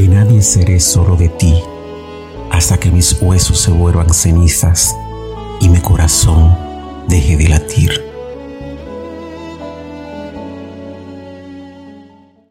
De nadie seré solo de ti, hasta que mis huesos se vuelvan cenizas y mi corazón deje de latir.